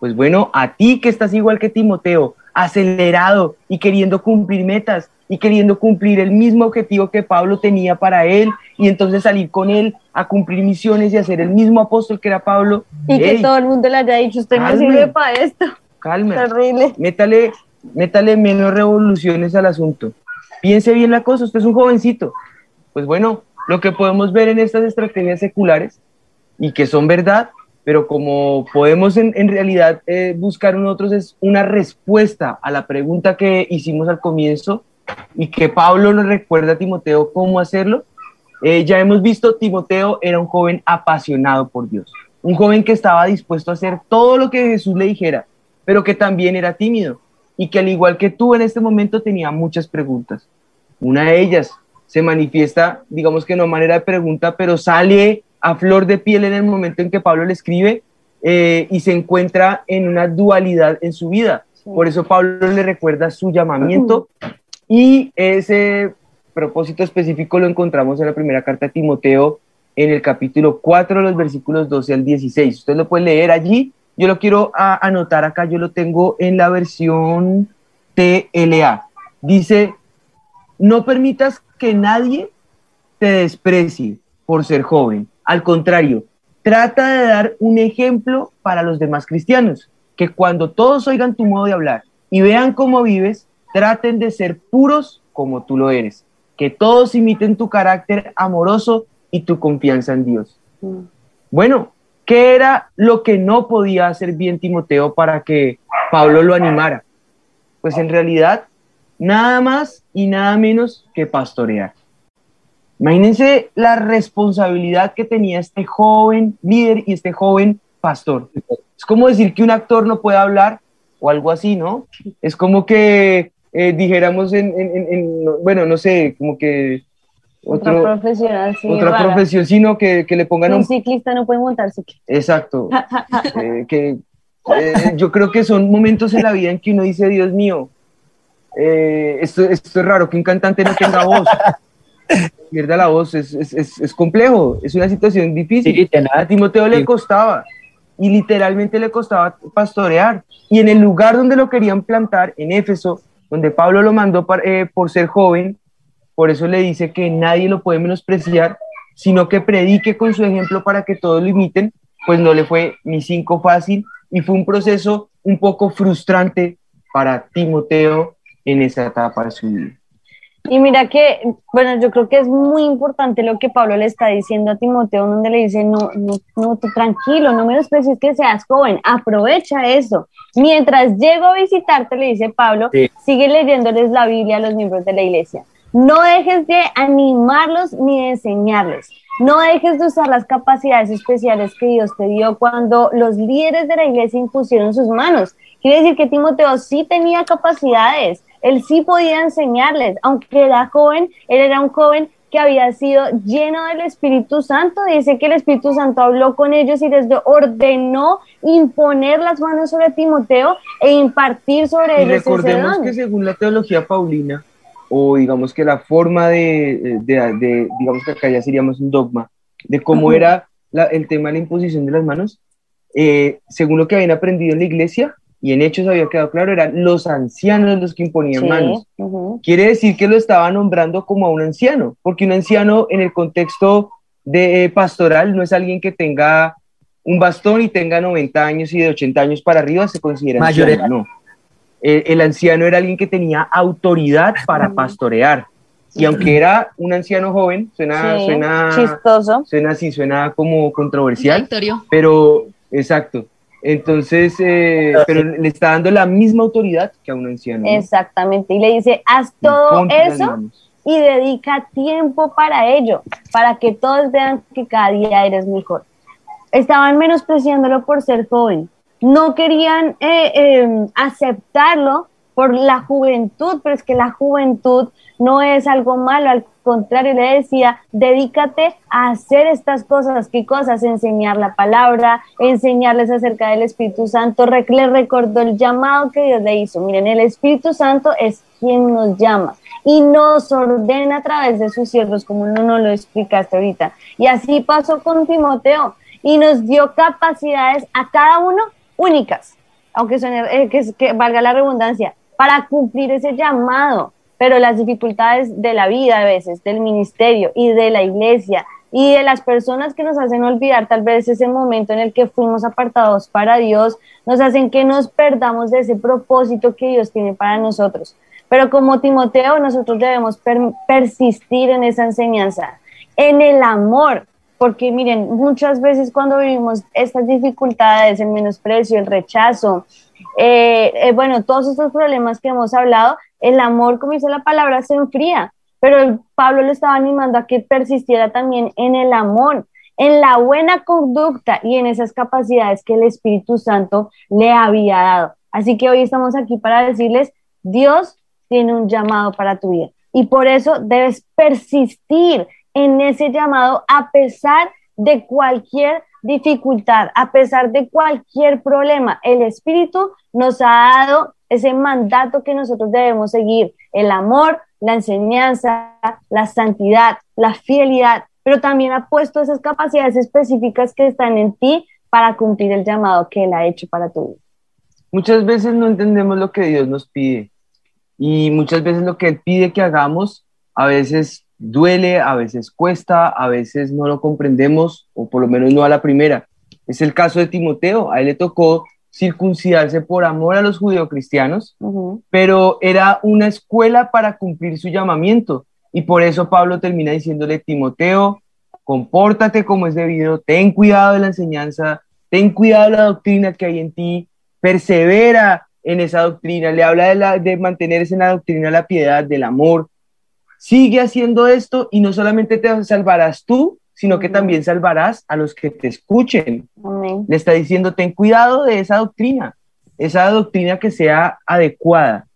Pues bueno, a ti que estás igual que Timoteo, acelerado y queriendo cumplir metas y queriendo cumplir el mismo objetivo que Pablo tenía para él y entonces salir con él a cumplir misiones y hacer el mismo apóstol que era Pablo. Y que todo el mundo le haya dicho, usted no sirve para esto. Calma. Terrible. Métale, métale menos revoluciones al asunto. Piense bien la cosa, usted es un jovencito. Pues bueno, lo que podemos ver en estas estrategias seculares y que son verdad, pero como podemos en, realidad eh, buscar nosotros es una respuesta a la pregunta que hicimos al comienzo y que Pablo nos recuerda a Timoteo cómo hacerlo. Eh, ya hemos visto, Timoteo era un joven apasionado por Dios, un joven que estaba dispuesto a hacer todo lo que Jesús le dijera, pero que también era tímido y que al igual que tú en este momento tenía muchas preguntas. Una de ellas se manifiesta, digamos que no manera de pregunta, pero sale a flor de piel en el momento en que Pablo le escribe eh, y se encuentra en una dualidad en su vida. Por eso Pablo le recuerda su llamamiento y ese propósito específico lo encontramos en la primera carta de Timoteo, en el capítulo 4, los versículos 12 al 16. Usted lo puede leer allí. Yo lo quiero anotar acá, yo lo tengo en la versión TLA. Dice, no permitas que nadie te desprecie por ser joven. Al contrario, trata de dar un ejemplo para los demás cristianos, que cuando todos oigan tu modo de hablar y vean cómo vives, traten de ser puros como tú lo eres, que todos imiten tu carácter amoroso y tu confianza en Dios. Mm. Bueno, ¿qué era lo que no podía hacer bien Timoteo para que Pablo lo animara? Pues en realidad, nada más y nada menos que pastorear. Imagínense la responsabilidad que tenía este joven líder y este joven pastor. Es como decir que un actor no puede hablar o algo así, ¿no? Es como que eh, dijéramos en, bueno, no sé, como que otra profesión, otra profesión, sino que, le pongan un ciclista no puede montar ciclista. Exacto. *laughs* Eh, que eh, yo creo que son momentos en la vida en que uno dice, Dios mío, esto, esto es raro, que un cantante no tenga voz. *laughs* Pierda la voz, es, es, es, complejo, es una situación difícil. a Timoteo le costaba y literalmente le costaba pastorear. Y en el lugar donde lo querían plantar, en Éfeso, donde Pablo lo mandó eh, por ser joven, por eso le dice que nadie lo puede menospreciar, sino que predique con su ejemplo para que todos lo imiten, pues no le fue ni cinco fácil y fue un proceso un poco frustrante para Timoteo en esa etapa de su vida. Y mira que, bueno, yo creo que es muy importante lo que Pablo le está diciendo a Timoteo, donde le dice, no, no, no, tú tranquilo, no menosprecies que seas joven, aprovecha eso. Mientras llego a visitarte, le dice Pablo, sigue leyéndoles la Biblia a los miembros de la iglesia. No dejes de animarlos ni de enseñarles. No dejes de usar las capacidades especiales que Dios te dio cuando los líderes de la iglesia impusieron sus manos. Quiere decir que Timoteo sí tenía capacidades, él sí podía enseñarles, aunque era joven, él era un joven que había sido lleno del Espíritu Santo. Dice que el Espíritu Santo habló con ellos y les ordenó imponer las manos sobre Timoteo e impartir sobre ellos. Recordemos que según la teología paulina, o digamos que la forma de, de, digamos que acá ya seríamos un dogma, de cómo era el tema de la imposición de las manos, eh, según lo que habían aprendido en la iglesia, y en hechos había quedado claro, eran los ancianos los que imponían manos. Quiere decir que lo estaba nombrando como a un anciano, porque un anciano en el contexto de eh, pastoral no es alguien que tenga un bastón y tenga 90 años y de 80 años para arriba se considera Mayor anciano. No. El, anciano era alguien que tenía autoridad para pastorear. Y aunque era un anciano joven, suena, suena chistoso. Suena así, suena como controversial. Pero, exacto entonces, eh, pero le está dando la misma autoridad que a un anciano. Exactamente, y le dice, haz todo eso y dedica tiempo para ello, para que todos vean que cada día eres mejor. Estaban menospreciándolo por ser joven, no querían eh, em, aceptarlo por la juventud, pero es que la juventud no es algo malo, al contrario, le decía, dedícate a hacer estas cosas. ¿Qué cosas? Enseñar la palabra, enseñarles acerca del Espíritu Santo. Le recordó el llamado que Dios le hizo. Miren, el Espíritu Santo es quien nos llama y nos ordena a través de sus siervos, como no nos lo explicaste ahorita. Y así pasó con Timoteo y nos dio capacidades a cada uno únicas, aunque suene, eh, que valga la redundancia, para cumplir ese llamado, pero las dificultades de la vida a veces, del ministerio y de la iglesia y de las personas que nos hacen olvidar tal vez ese momento en el que fuimos apartados para Dios, nos hacen que nos perdamos de ese propósito que Dios tiene para nosotros. Pero como Timoteo, nosotros debemos persistir en esa enseñanza, en el amor, porque miren, muchas veces cuando vivimos estas dificultades, el menosprecio, el rechazo, eh, eh, bueno, todos estos problemas que hemos hablado, el amor, como dice la palabra, se enfría, pero Pablo le estaba animando a que persistiera también en el amor, en la buena conducta y en esas capacidades que el Espíritu Santo le había dado. Así que hoy estamos aquí para decirles, Dios tiene un llamado para tu vida y por eso debes persistir en ese llamado a pesar de cualquier dificultad, a pesar de cualquier problema. El Espíritu nos ha dado ese mandato que nosotros debemos seguir, el amor, la enseñanza, la santidad, la fidelidad, pero también ha puesto esas capacidades específicas que están en ti para cumplir el llamado que Él ha hecho para tu. Muchas veces no entendemos lo que Dios nos pide y muchas veces lo que Él pide que hagamos a veces duele, a veces cuesta, a veces no lo comprendemos o por lo menos no a la primera. Es el caso de Timoteo, a él le tocó circuncidarse por amor a los judeocristianos, pero era una escuela para cumplir su llamamiento. Y por eso Pablo termina diciéndole, Timoteo, compórtate como es debido, ten cuidado de la enseñanza, ten cuidado de la doctrina que hay en ti, persevera en esa doctrina, le habla de, la, de mantenerse en la doctrina la piedad, del amor. Sigue haciendo esto y no solamente te salvarás tú, sino que también salvarás a los que te escuchen. Le está diciendo, ten cuidado de esa doctrina, esa doctrina que sea adecuada.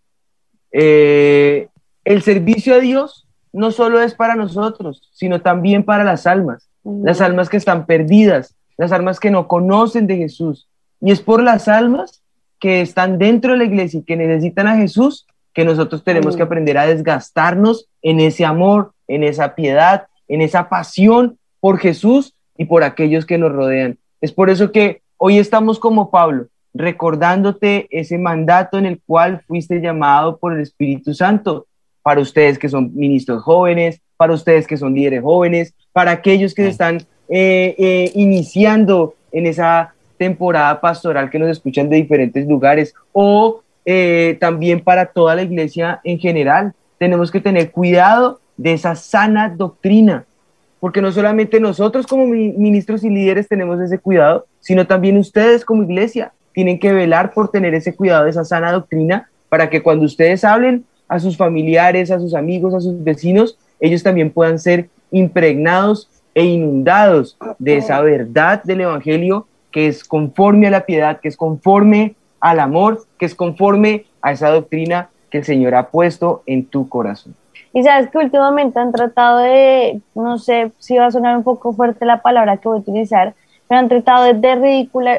Eh, el servicio a Dios no solo es para nosotros, sino también para las almas, las almas que están perdidas, las almas que no conocen de Jesús. Y es por las almas que están dentro de la iglesia y que necesitan a Jesús que nosotros tenemos que aprender a desgastarnos en ese amor, en esa piedad, en esa pasión por Jesús y por aquellos que nos rodean. Es por eso que hoy estamos como Pablo, recordándote ese mandato en el cual fuiste llamado por el Espíritu Santo, para ustedes que son ministros jóvenes, para ustedes que son líderes jóvenes, para aquellos que están eh, eh, iniciando en esa temporada pastoral que nos escuchan de diferentes lugares o eh, también para toda la iglesia en general. Tenemos que tener cuidado de esa sana doctrina, porque no solamente nosotros como ministros y líderes tenemos ese cuidado, sino también ustedes como iglesia tienen que velar por tener ese cuidado de esa sana doctrina para que cuando ustedes hablen a sus familiares, a sus amigos, a sus vecinos, ellos también puedan ser impregnados e inundados de esa verdad del Evangelio que es conforme a la piedad, que es conforme al amor, que es conforme a esa doctrina que el Señor ha puesto en tu corazón. Y sabes que últimamente han tratado de, no sé si va a sonar un poco fuerte la palabra que voy a utilizar, pero han tratado de,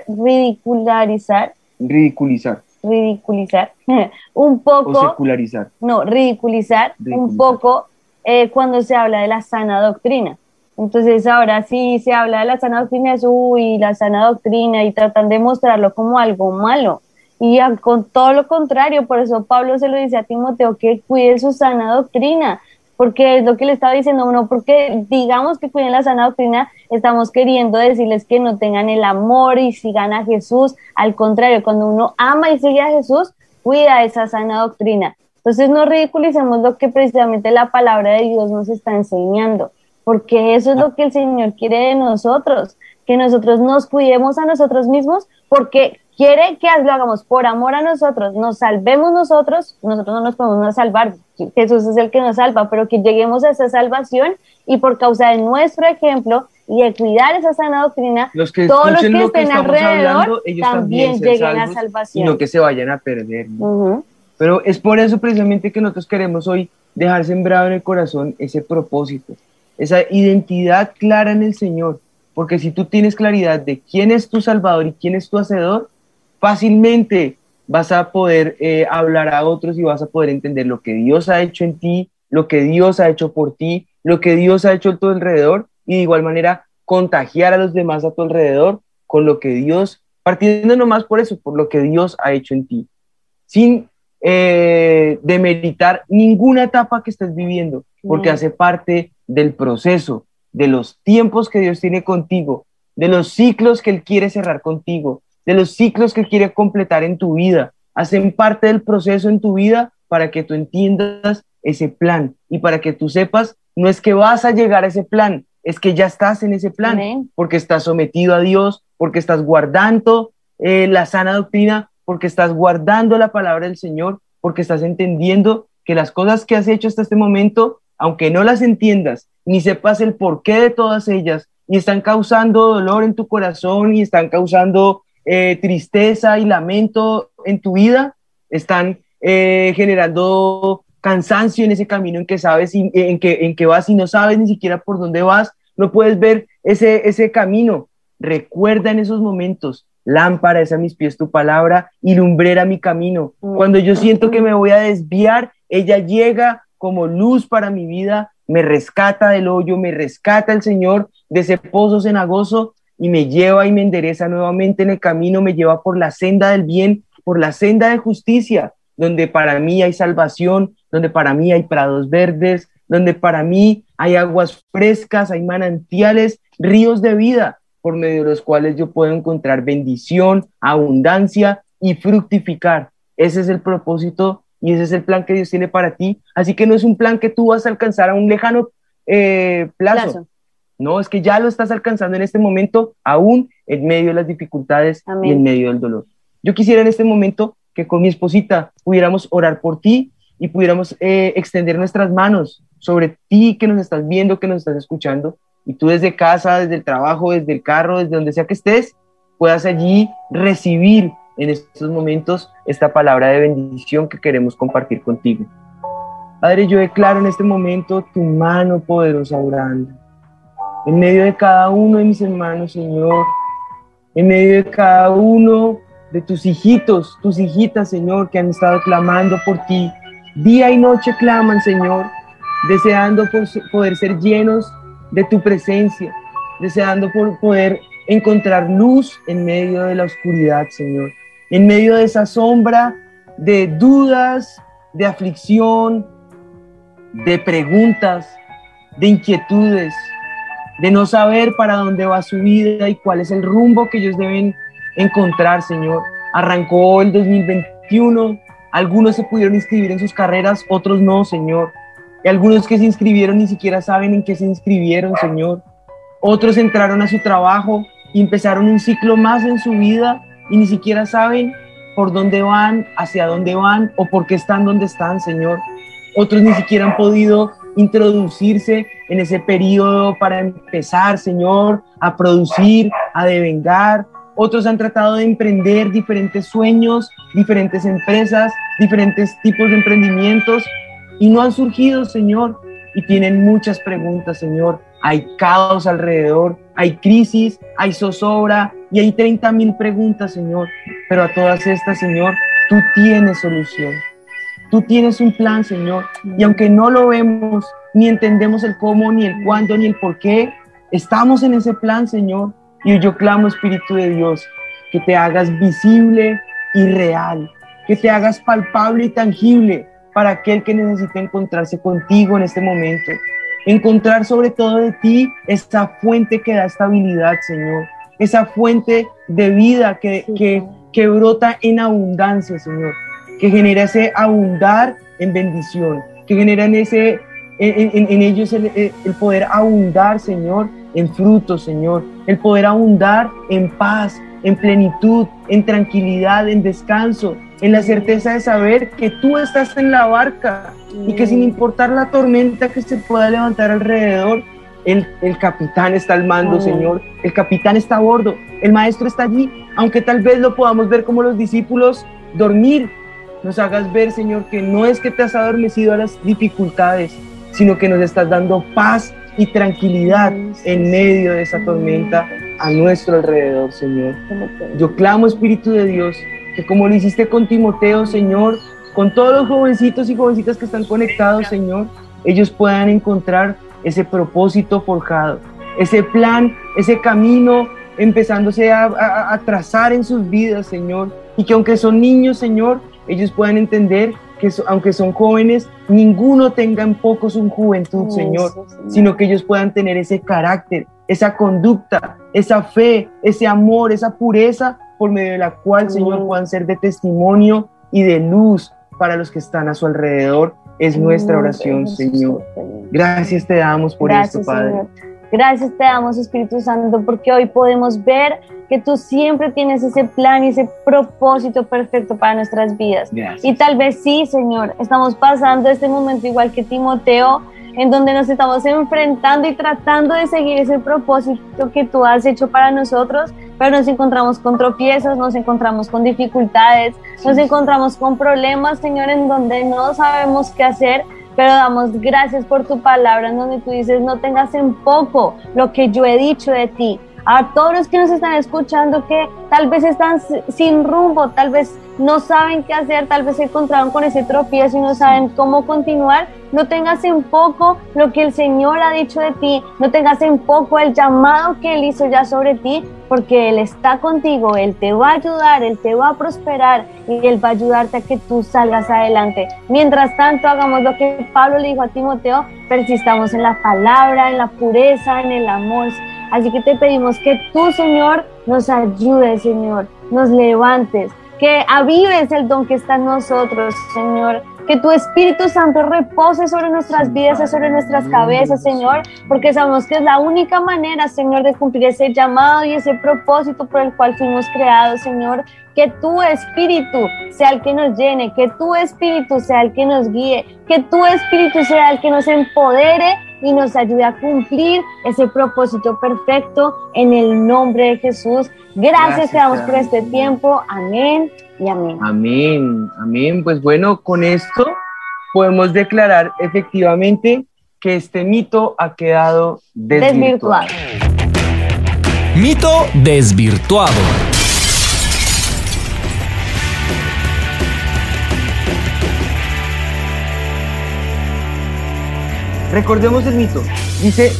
ridicularizar. Ridiculizar. Ridiculizar. *laughs* un poco. O secularizar. No, ridiculizar, un poco eh, cuando se habla de la sana doctrina. Entonces ahora sí se habla de la sana doctrina, es uy, la sana doctrina y tratan de mostrarlo como algo malo. Y con todo lo contrario, por eso Pablo se lo dice a Timoteo que cuide su sana doctrina, porque es lo que le estaba diciendo uno, porque digamos que cuiden la sana doctrina, estamos queriendo decirles que no tengan el amor y sigan a Jesús. Al contrario, cuando uno ama y sigue a Jesús, cuida esa sana doctrina. Entonces no ridiculicemos lo que precisamente la palabra de Dios nos está enseñando, porque eso es lo que el Señor quiere de nosotros, que nosotros nos cuidemos a nosotros mismos, porque quiere que lo hagamos por amor a nosotros, nos salvemos nosotros, nosotros no nos podemos salvar, Jesús es el que nos salva, pero que lleguemos a esa salvación y por causa de nuestro ejemplo y de cuidar esa sana doctrina, todos los que estén alrededor también, lleguen a salvación. Y no que se vayan a perder. Pero es por eso precisamente que nosotros queremos hoy dejar sembrado en el corazón ese propósito, esa identidad clara en el Señor. Porque si tú tienes claridad de quién es tu Salvador y quién es tu Hacedor, fácilmente vas a poder eh, hablar a otros y vas a poder entender lo que Dios ha hecho en ti, lo que Dios ha hecho por ti, lo que Dios ha hecho a tu alrededor y de igual manera contagiar a los demás a tu alrededor con lo que Dios, partiendo nomás por eso, por lo que Dios ha hecho en ti, sin eh, demeritar ninguna etapa que estés viviendo, porque hace parte del proceso, de los tiempos que Dios tiene contigo, de los ciclos que Él quiere cerrar contigo, de los ciclos que Él quiere completar en tu vida. Hacen parte del proceso en tu vida para que tú entiendas ese plan y para que tú sepas, no es que vas a llegar a ese plan, es que ya estás en ese plan, porque estás sometido a Dios, porque estás guardando eh, la sana doctrina, porque estás guardando la palabra del Señor, porque estás entendiendo que las cosas que has hecho hasta este momento, aunque no las entiendas, ni sepas el porqué de todas ellas, y están causando dolor en tu corazón y están causando eh, tristeza y lamento en tu vida, están eh, generando cansancio en ese camino en que sabes en que, en que vas y no sabes ni siquiera por dónde vas, no puedes ver ese, ese camino. Recuerda en esos momentos, lámpara es a mis pies tu palabra y lumbrera mi camino. Cuando yo siento que me voy a desviar, ella llega como luz para mi vida, me rescata del hoyo, me rescata el Señor de ese pozo cenagoso y me lleva y me endereza nuevamente en el camino, me lleva por la senda del bien, por la senda de justicia, donde para mí hay salvación, donde para mí hay prados verdes, donde para mí hay aguas frescas, hay manantiales, ríos de vida, por medio de los cuales yo puedo encontrar bendición, abundancia y fructificar. Ese es el propósito y ese es el plan que Dios tiene para ti. Así que no es un plan que tú vas a alcanzar a un lejano eh, plazo. No, es que ya lo estás alcanzando en este momento, aún en medio de las dificultades y en medio del dolor. Yo quisiera en este momento que con mi esposita pudiéramos orar por ti y pudiéramos eh, extender nuestras manos sobre ti que nos estás viendo, que nos estás escuchando, y tú desde casa, desde el trabajo, desde el carro, desde donde sea que estés, puedas allí recibir en estos momentos esta palabra de bendición que queremos compartir contigo. Padre, yo declaro en este momento tu mano poderosa orando en medio de cada uno de mis hermanos, Señor, en medio de cada uno de tus hijitos, tus hijitas, Señor, que han estado clamando por ti. Día y noche claman, Señor, deseando poder ser llenos de tu presencia, deseando por poder encontrar luz en medio de la oscuridad, Señor, en medio de esa sombra de dudas, de aflicción, de preguntas, de inquietudes, de no saber para dónde va su vida y cuál es el rumbo que ellos deben encontrar, Señor. Arrancó el 2021, algunos se pudieron inscribir en sus carreras, otros no, Señor. Y algunos que se inscribieron ni siquiera saben en qué se inscribieron, Señor. Otros entraron a su trabajo y empezaron un ciclo más en su vida y ni siquiera saben por dónde van, hacia dónde van o por qué están donde están, Señor. Otros ni siquiera han podido introducirse en ese periodo para empezar, Señor, a producir, a devengar. Otros han tratado de emprender diferentes sueños, diferentes empresas, diferentes tipos de emprendimientos y no han surgido, Señor. Y tienen muchas preguntas, Señor. Hay caos alrededor, hay crisis, hay zozobra y hay 30 mil preguntas, Señor. Pero a todas estas, Señor, tú tienes solución. Tú tienes un plan, Señor. Y aunque no lo vemos, ni entendemos el cómo, ni el cuándo, ni el por qué, estamos en ese plan, Señor. Y yo clamo, Espíritu de Dios, que te hagas visible y real, que te hagas palpable y tangible para aquel que necesita encontrarse contigo en este momento. Encontrar sobre todo de ti esa fuente que da estabilidad, Señor. Esa fuente de vida que, que, que brota en abundancia, Señor que genera ese abundar en bendición, que genera en, ese, en, ellos el, el, poder abundar, Señor, en frutos, Señor, el poder abundar en paz, en plenitud, en tranquilidad, en descanso, en la certeza de saber que tú estás en la barca y que sin importar la tormenta que se pueda levantar alrededor, el, el, capitán está al mando, Señor. El capitán está a bordo. El maestro está allí. Aunque tal vez lo podamos ver como los discípulos dormir, nos hagas ver, Señor, que no es que te has adormecido a las dificultades, sino que nos estás dando paz y tranquilidad en medio de esa tormenta a nuestro alrededor, Señor. Yo clamo, Espíritu de Dios, que como lo hiciste con Timoteo, Señor, con todos los jovencitos y jovencitas que están conectados, Señor, ellos puedan encontrar ese propósito forjado, ese plan, ese camino empezándose a, a trazar en sus vidas, Señor. Y que aunque son niños, Señor, ellos puedan entender que so- aunque son jóvenes, ninguno tenga en poco su juventud, Señor, Eso, sino que ellos puedan tener ese carácter, esa conducta, esa fe, ese amor, esa pureza, por medio de la cual, Señor, puedan ser de testimonio y de luz para los que están a su alrededor. Es nuestra oración. Señor. Gracias te damos por Gracias, esto, Padre. Señor. Gracias te damos, Espíritu Santo, porque hoy podemos ver que tú siempre tienes ese plan y ese propósito perfecto para nuestras vidas. Gracias. Y tal vez sí, Señor, estamos pasando este momento igual que Timoteo, en donde nos estamos enfrentando y tratando de seguir ese propósito que tú has hecho para nosotros, pero nos encontramos con tropiezos, nos encontramos con dificultades, nos encontramos con problemas, Señor, en donde no sabemos qué hacer, pero damos gracias por tu palabra, donde tú dices, no tengas en poco lo que yo he dicho de ti. A todos los que nos están escuchando que tal vez están si- sin rumbo, tal vez no saben qué hacer, tal vez se encontraron con ese tropiezo y no saben cómo continuar, no tengas en poco lo que el Señor ha dicho de ti, no tengas en poco el llamado que Él hizo ya sobre ti, porque Él está contigo, Él te va a ayudar, Él te va a prosperar y Él va a ayudarte a que tú salgas adelante. Mientras tanto, hagamos lo que Pablo le dijo a Timoteo, persistamos en la palabra, en la pureza, en el amor. Así que te pedimos que tú, Señor, nos ayudes, Señor, nos levantes, que avives el don que está en nosotros, Señor. Que tu Espíritu Santo repose sobre nuestras vidas y sobre nuestras cabezas, Señor, porque sabemos que es la única manera, Señor, de cumplir ese llamado y ese propósito por el cual fuimos creados, Señor. Que tu Espíritu sea el que nos llene, que tu Espíritu sea el que nos guíe, que tu Espíritu sea el que nos empodere y nos ayude a cumplir ese propósito perfecto en el nombre de Jesús. Gracias, Gracias, te damos por este tiempo. Amén y amén. Amén, amén. Pues bueno, con esto podemos declarar efectivamente que este mito ha quedado desvirtuado. Desvirtuado. Mito desvirtuado. Recordemos el mito. Dice,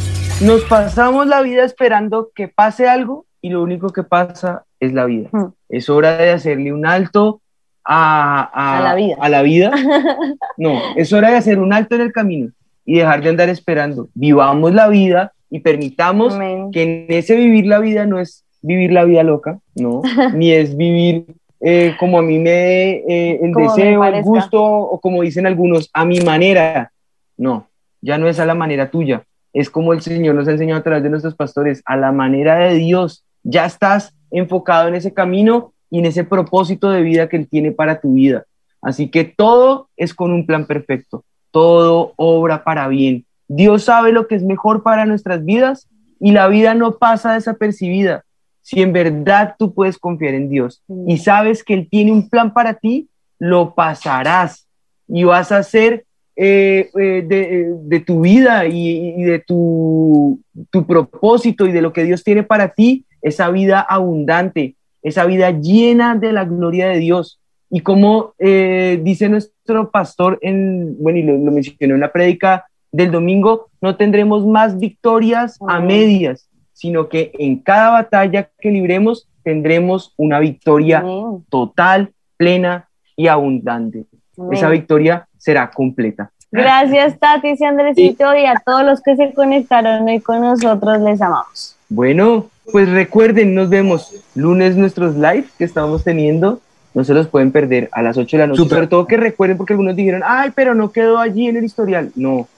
nos pasamos la vida esperando que pase algo y lo único que pasa es la vida. Hmm. Es hora de hacerle un alto a, A la vida. a la vida. *laughs* No, es hora de hacer un alto en el camino y dejar de andar esperando. Vivamos la vida y permitamos Amén. que en ese vivir la vida no es vivir la vida loca, no, *laughs* ni es vivir eh, como a mí me dé eh, el Como deseo, el gusto, o como dicen algunos, a mi manera. No, ya no es a la manera tuya, es como el Señor nos ha enseñado a través de nuestros pastores, a la manera de Dios. Ya estás enfocado en ese camino y en ese propósito de vida que Él tiene para tu vida. Así que todo es con un plan perfecto, todo obra para bien. Dios sabe lo que es mejor para nuestras vidas y la vida no pasa desapercibida. Si en verdad tú puedes confiar en Dios y sabes que Él tiene un plan para ti, lo pasarás y vas a hacer eh, eh, de, de tu vida y, y de tu, tu propósito y de lo que Dios tiene para ti, esa vida abundante, esa vida llena de la gloria de Dios. Y como eh, dice nuestro pastor, en, bueno, y lo, lo mencionó en la prédica del domingo, no tendremos más victorias a medias, sino que en cada batalla que libremos tendremos una victoria Amén. total, plena y abundante. Amén. Esa victoria será completa. Gracias, Tati Andresito, y a todos los que se conectaron hoy con nosotros, les amamos. Bueno, pues recuerden, nos vemos lunes nuestros live que estamos teniendo. No se los pueden perder a las 8 de la noche. Súper. Sobre todo que recuerden porque algunos dijeron, ay, pero no quedó allí en el historial. No,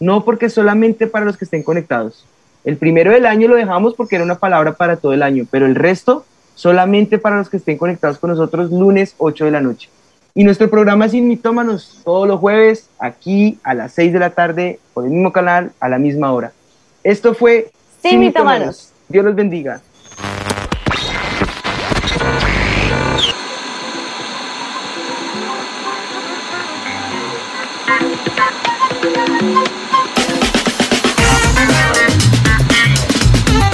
no porque solamente para los que estén conectados. El primero del año lo dejamos porque era una palabra para todo el año, pero el resto solamente para los que estén conectados con nosotros lunes 8 de la noche. Y nuestro programa Sin Mitómanos todos los jueves aquí a las 6 de la tarde por el mismo canal a la misma hora. Esto fue Sin Mitómanos. Dios los bendiga.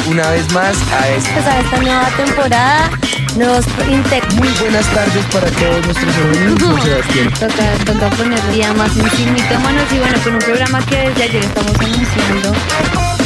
Una vez más a este. Empezar esta nueva temporada, nuevos integrantes. Muy buenas tardes para todos nuestros amigos, *laughs* Sebastián. Toca, toca poner día más en sí, mitómanos y bueno, con un programa que desde ayer estamos anunciando